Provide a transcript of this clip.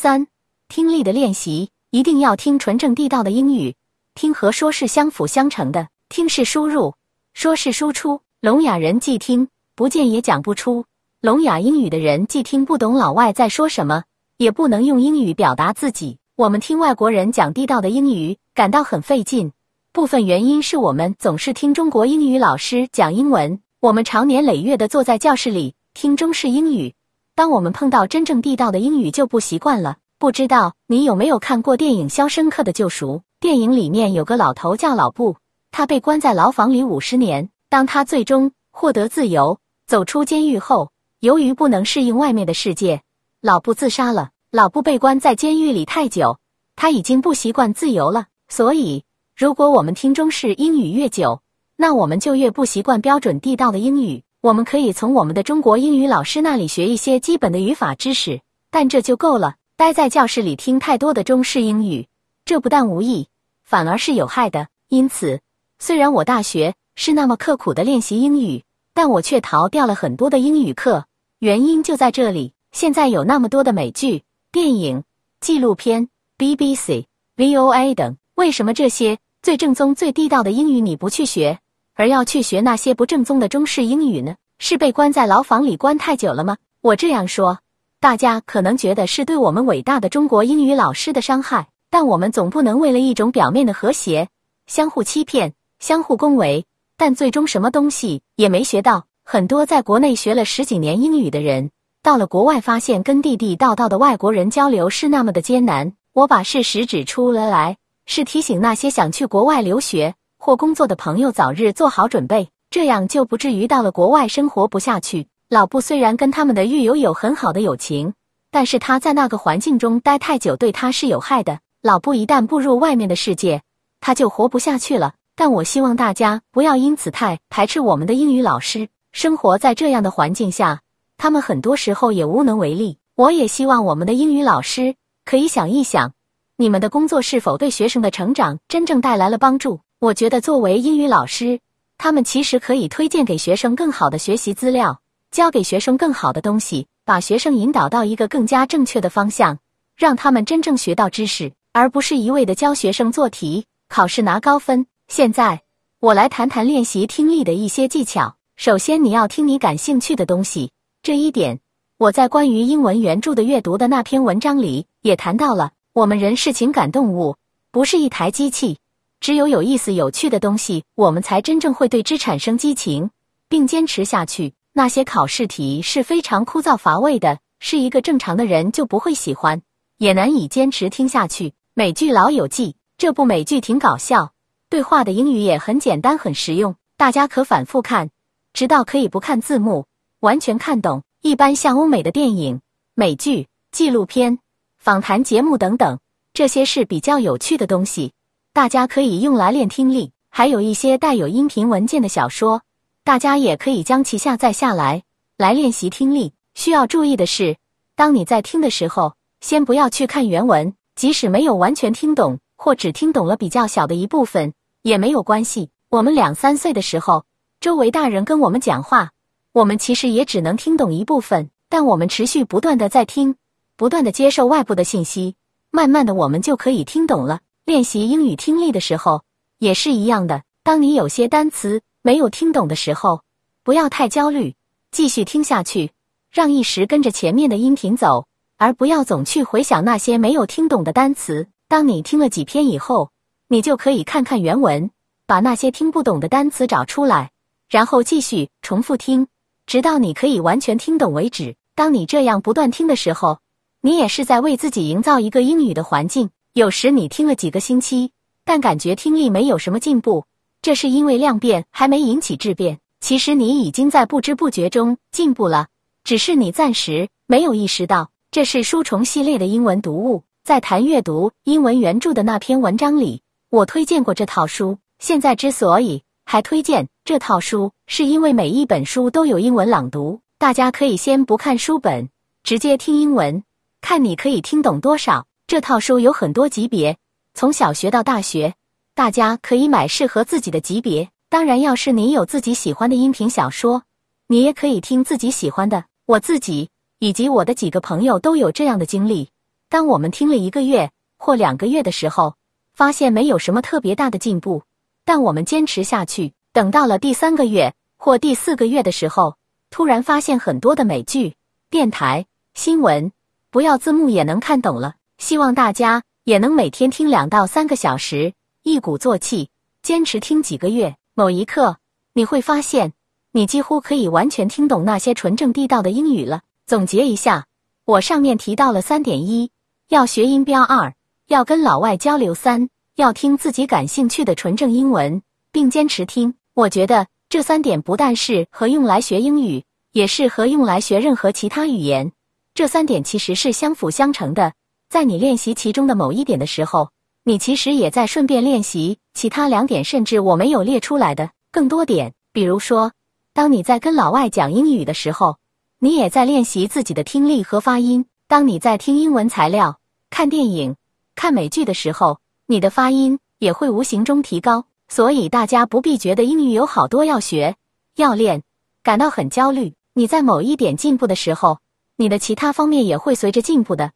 三、听力的练习一定要听纯正地道的英语，听和说是相辅相成的，听是输入，说是输出。聋哑人既听不见也讲不出，聋哑英语的人既听不懂老外在说什么，也不能用英语表达自己。我们听外国人讲地道的英语感到很费劲，部分原因是我们总是听中国英语老师讲英文，我们常年累月的坐在教室里听中式英语，当我们碰到真正地道的英语就不习惯了。不知道你有没有看过电影《肖申克的救赎》？电影里面有个老头叫老布，他被关在牢房里五十年。当他最终获得自由，走出监狱后，由于不能适应外面的世界，老布自杀了。老布被关在监狱里太久，他已经不习惯自由了。所以，如果我们听中式英语越久，那我们就越不习惯标准地道的英语。我们可以从我们的中国英语老师那里学一些基本的语法知识，但这就够了。待在教室里听太多的中式英语，这不但无益，反而是有害的。因此，虽然我大学。是那么刻苦的练习英语，但我却逃掉了很多的英语课。原因就在这里。现在有那么多的美剧、电影、纪录片、BBC、VOA 等，为什么这些最正宗、最地道的英语你不去学，而要去学那些不正宗的中式英语呢？是被关在牢房里关太久了吗？我这样说，大家可能觉得是对我们伟大的中国英语老师的伤害，但我们总不能为了一种表面的和谐，相互欺骗、相互恭维。但最终什么东西也没学到。很多在国内学了十几年英语的人，到了国外发现跟地地道道的外国人交流是那么的艰难。我把事实指出了来，是提醒那些想去国外留学或工作的朋友早日做好准备，这样就不至于到了国外生活不下去。老布虽然跟他们的狱友有很好的友情，但是他在那个环境中待太久，对他是有害的。老布一旦步入外面的世界，他就活不下去了。但我希望大家不要因此太排斥我们的英语老师。生活在这样的环境下，他们很多时候也无能为力。我也希望我们的英语老师可以想一想，你们的工作是否对学生的成长真正带来了帮助。我觉得作为英语老师，他们其实可以推荐给学生更好的学习资料，教给学生更好的东西，把学生引导到一个更加正确的方向，让他们真正学到知识，而不是一味的教学生做题、考试拿高分。现在我来谈谈练习听力的一些技巧。首先，你要听你感兴趣的东西。这一点我在关于英文原著的阅读的那篇文章里也谈到了。我们人是情感动物，不是一台机器。只有有意思、有趣的东西，我们才真正会对之产生激情，并坚持下去。那些考试题是非常枯燥乏味的，是一个正常的人就不会喜欢，也难以坚持听下去。美剧《老友记》这部美剧挺搞笑。对话的英语也很简单，很实用，大家可反复看，直到可以不看字幕，完全看懂。一般像欧美的电影、美剧、纪录片、访谈节目等等，这些是比较有趣的东西，大家可以用来练听力。还有一些带有音频文件的小说，大家也可以将其下载下来，来练习听力。需要注意的是，当你在听的时候，先不要去看原文，即使没有完全听懂，或只听懂了比较小的一部分。也没有关系。我们两三岁的时候，周围大人跟我们讲话，我们其实也只能听懂一部分。但我们持续不断的在听，不断的接受外部的信息，慢慢的我们就可以听懂了。练习英语听力的时候也是一样的。当你有些单词没有听懂的时候，不要太焦虑，继续听下去，让意识跟着前面的音频走，而不要总去回想那些没有听懂的单词。当你听了几篇以后。你就可以看看原文，把那些听不懂的单词找出来，然后继续重复听，直到你可以完全听懂为止。当你这样不断听的时候，你也是在为自己营造一个英语的环境。有时你听了几个星期，但感觉听力没有什么进步，这是因为量变还没引起质变。其实你已经在不知不觉中进步了，只是你暂时没有意识到。这是书虫系列的英文读物，在谈阅读英文原著的那篇文章里。我推荐过这套书，现在之所以还推荐这套书，是因为每一本书都有英文朗读，大家可以先不看书本，直接听英文，看你可以听懂多少。这套书有很多级别，从小学到大学，大家可以买适合自己的级别。当然，要是你有自己喜欢的音频小说，你也可以听自己喜欢的。我自己以及我的几个朋友都有这样的经历。当我们听了一个月或两个月的时候，发现没有什么特别大的进步，但我们坚持下去，等到了第三个月或第四个月的时候，突然发现很多的美剧、电台、新闻，不要字幕也能看懂了。希望大家也能每天听两到三个小时，一鼓作气，坚持听几个月，某一刻你会发现，你几乎可以完全听懂那些纯正地道的英语了。总结一下，我上面提到了三点一。要学音标二，要跟老外交流三，要听自己感兴趣的纯正英文，并坚持听。我觉得这三点不但适合用来学英语，也适合用来学任何其他语言。这三点其实是相辅相成的。在你练习其中的某一点的时候，你其实也在顺便练习其他两点，甚至我没有列出来的更多点。比如说，当你在跟老外讲英语的时候，你也在练习自己的听力和发音。当你在听英文材料、看电影、看美剧的时候，你的发音也会无形中提高。所以大家不必觉得英语有好多要学、要练，感到很焦虑。你在某一点进步的时候，你的其他方面也会随着进步的。